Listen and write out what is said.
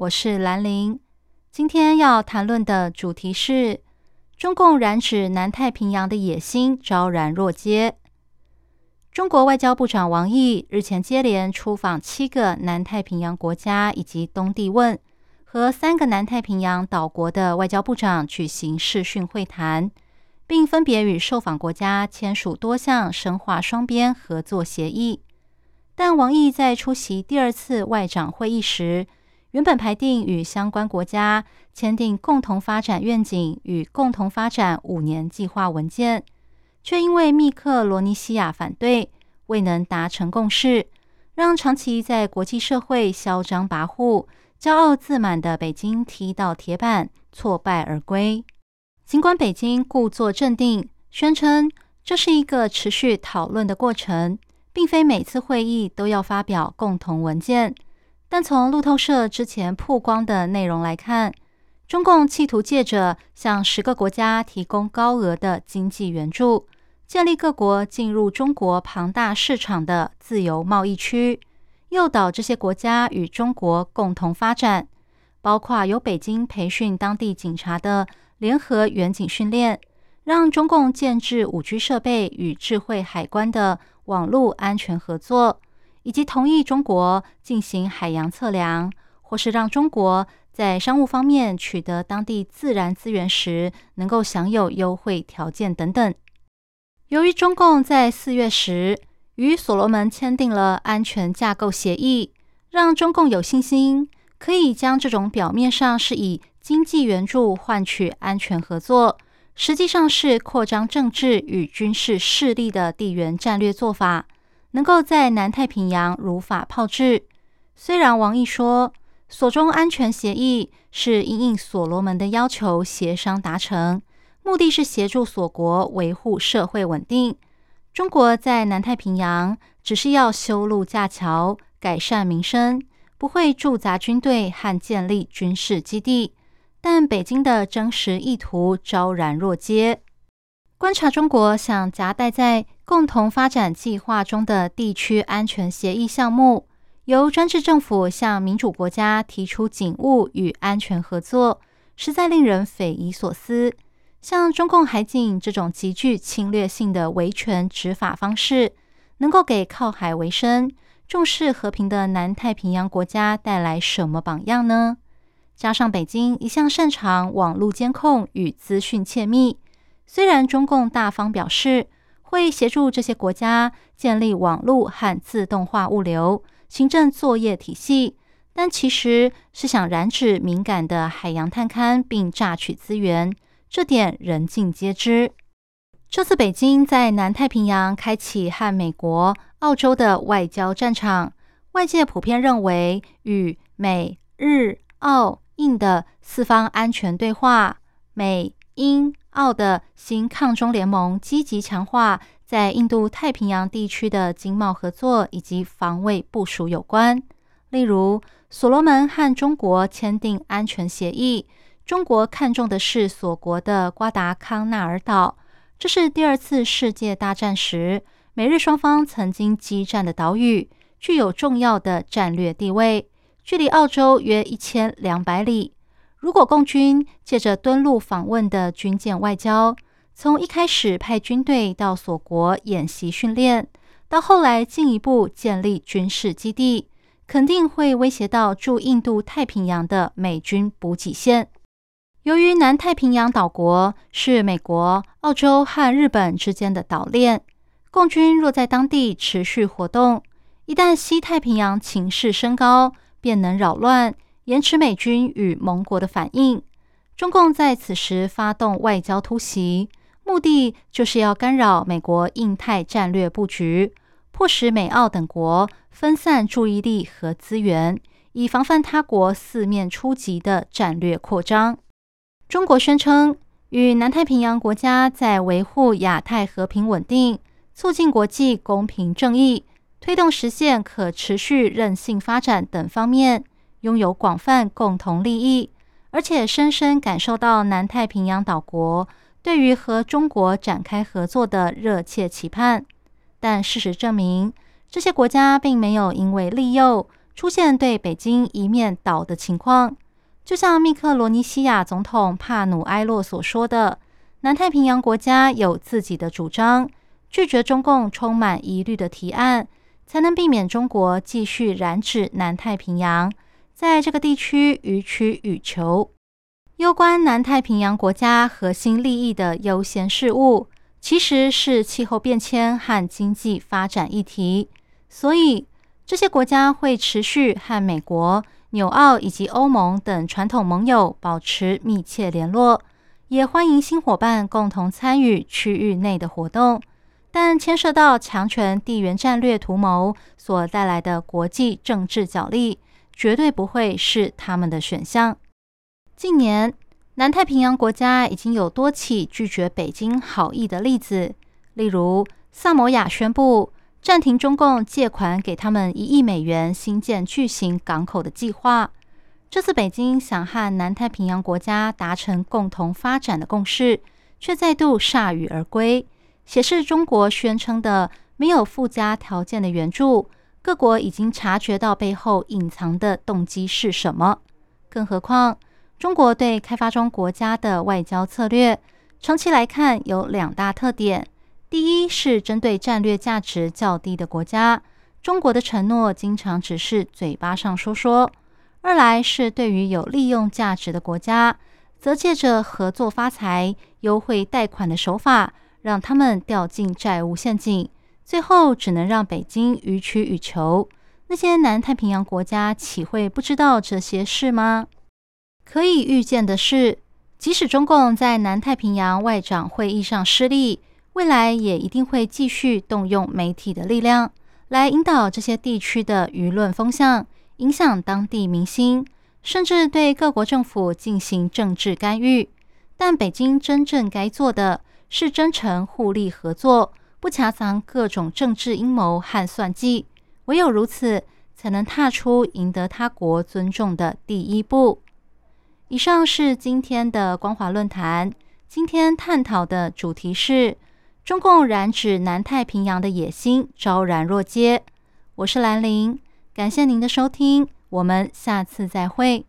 我是兰陵。今天要谈论的主题是中共染指南太平洋的野心昭然若揭。中国外交部长王毅日前接连出访七个南太平洋国家以及东帝汶，和三个南太平洋岛国的外交部长举行视讯会谈。并分别与受访国家签署多项深化双边合作协议。但王毅在出席第二次外长会议时，原本排定与相关国家签订共同发展愿景与共同发展五年计划文件，却因为密克罗尼西亚反对，未能达成共识，让长期在国际社会嚣张跋扈、骄傲自满的北京踢到铁板，挫败而归。尽管北京故作镇定，宣称这是一个持续讨论的过程，并非每次会议都要发表共同文件，但从路透社之前曝光的内容来看，中共企图借着向十个国家提供高额的经济援助，建立各国进入中国庞大市场的自由贸易区，诱导这些国家与中国共同发展，包括由北京培训当地警察的。联合远景训练，让中共建制五 G 设备与智慧海关的网络安全合作，以及同意中国进行海洋测量，或是让中国在商务方面取得当地自然资源时能够享有优惠条件等等。由于中共在四月时与所罗门签订了安全架构协议，让中共有信心可以将这种表面上是以经济援助换取安全合作，实际上是扩张政治与军事势力的地缘战略做法，能够在南太平洋如法炮制。虽然王毅说，所中安全协议是因应所罗门的要求协商达成，目的是协助所国维护社会稳定。中国在南太平洋只是要修路架桥、改善民生，不会驻扎军队和建立军事基地。但北京的真实意图昭然若揭。观察中国想夹带在共同发展计划中的地区安全协议项目，由专制政府向民主国家提出警务与安全合作，实在令人匪夷所思。像中共海警这种极具侵略性的维权执法方式，能够给靠海为生、重视和平的南太平洋国家带来什么榜样呢？加上北京一向擅长网络监控与资讯窃密，虽然中共大方表示会协助这些国家建立网络和自动化物流行政作业体系，但其实是想染指敏感的海洋探勘并榨取资源，这点人尽皆知。这次北京在南太平洋开启和美国、澳洲的外交战场，外界普遍认为与美、日、澳。印的四方安全对话，美、英、澳的新抗中联盟积极强化在印度太平洋地区的经贸合作以及防卫部署有关。例如，所罗门和中国签订安全协议，中国看重的是所国的瓜达康纳尔岛，这是第二次世界大战时美日双方曾经激战的岛屿，具有重要的战略地位。距离澳洲约一千两百里。如果共军借着敦陆访问的军舰外交，从一开始派军队到所国演习训练，到后来进一步建立军事基地，肯定会威胁到驻印度太平洋的美军补给线。由于南太平洋岛国是美国、澳洲和日本之间的岛链，共军若在当地持续活动，一旦西太平洋情势升高，便能扰乱、延迟美军与盟国的反应。中共在此时发动外交突袭，目的就是要干扰美国印太战略布局，迫使美澳等国分散注意力和资源，以防范他国四面出击的战略扩张。中国宣称，与南太平洋国家在维护亚太和平稳定、促进国际公平正义、推动实现可持续韧性发展等方面拥有广泛共同利益，而且深深感受到南太平洋岛国对于和中国展开合作的热切期盼。但事实证明，这些国家并没有因为利诱出现对北京一面倒的情况。就像密克罗尼西亚总统帕努埃洛所说的，南太平洋国家有自己的主张，拒绝中共充满疑虑的提案，才能避免中国继续染指南太平洋，在这个地区予取予求。攸关南太平洋国家核心利益的优先事务，其实是气候变迁和经济发展议题，所以这些国家会持续和美国。纽澳以及欧盟等传统盟友保持密切联络，也欢迎新伙伴共同参与区域内的活动。但牵涉到强权地缘战略图谋所带来的国际政治角力，绝对不会是他们的选项。近年，南太平洋国家已经有多起拒绝北京好意的例子，例如萨摩亚宣布。暂停中共借款给他们一亿美元新建巨型港口的计划。这次北京想和南太平洋国家达成共同发展的共识，却再度铩羽而归，显示中国宣称的没有附加条件的援助，各国已经察觉到背后隐藏的动机是什么。更何况，中国对开发中国家的外交策略，长期来看有两大特点。第一是针对战略价值较低的国家，中国的承诺经常只是嘴巴上说说；二来是对于有利用价值的国家，则借着合作发财、优惠贷款的手法，让他们掉进债务陷阱，最后只能让北京予取予求。那些南太平洋国家岂会不知道这些事吗？可以预见的是，即使中共在南太平洋外长会议上失利。未来也一定会继续动用媒体的力量来引导这些地区的舆论风向，影响当地民心，甚至对各国政府进行政治干预。但北京真正该做的是真诚互利合作，不夹杂各种政治阴谋和算计。唯有如此，才能踏出赢得他国尊重的第一步。以上是今天的光华论坛，今天探讨的主题是。中共染指南太平洋的野心昭然若揭。我是兰陵，感谢您的收听，我们下次再会。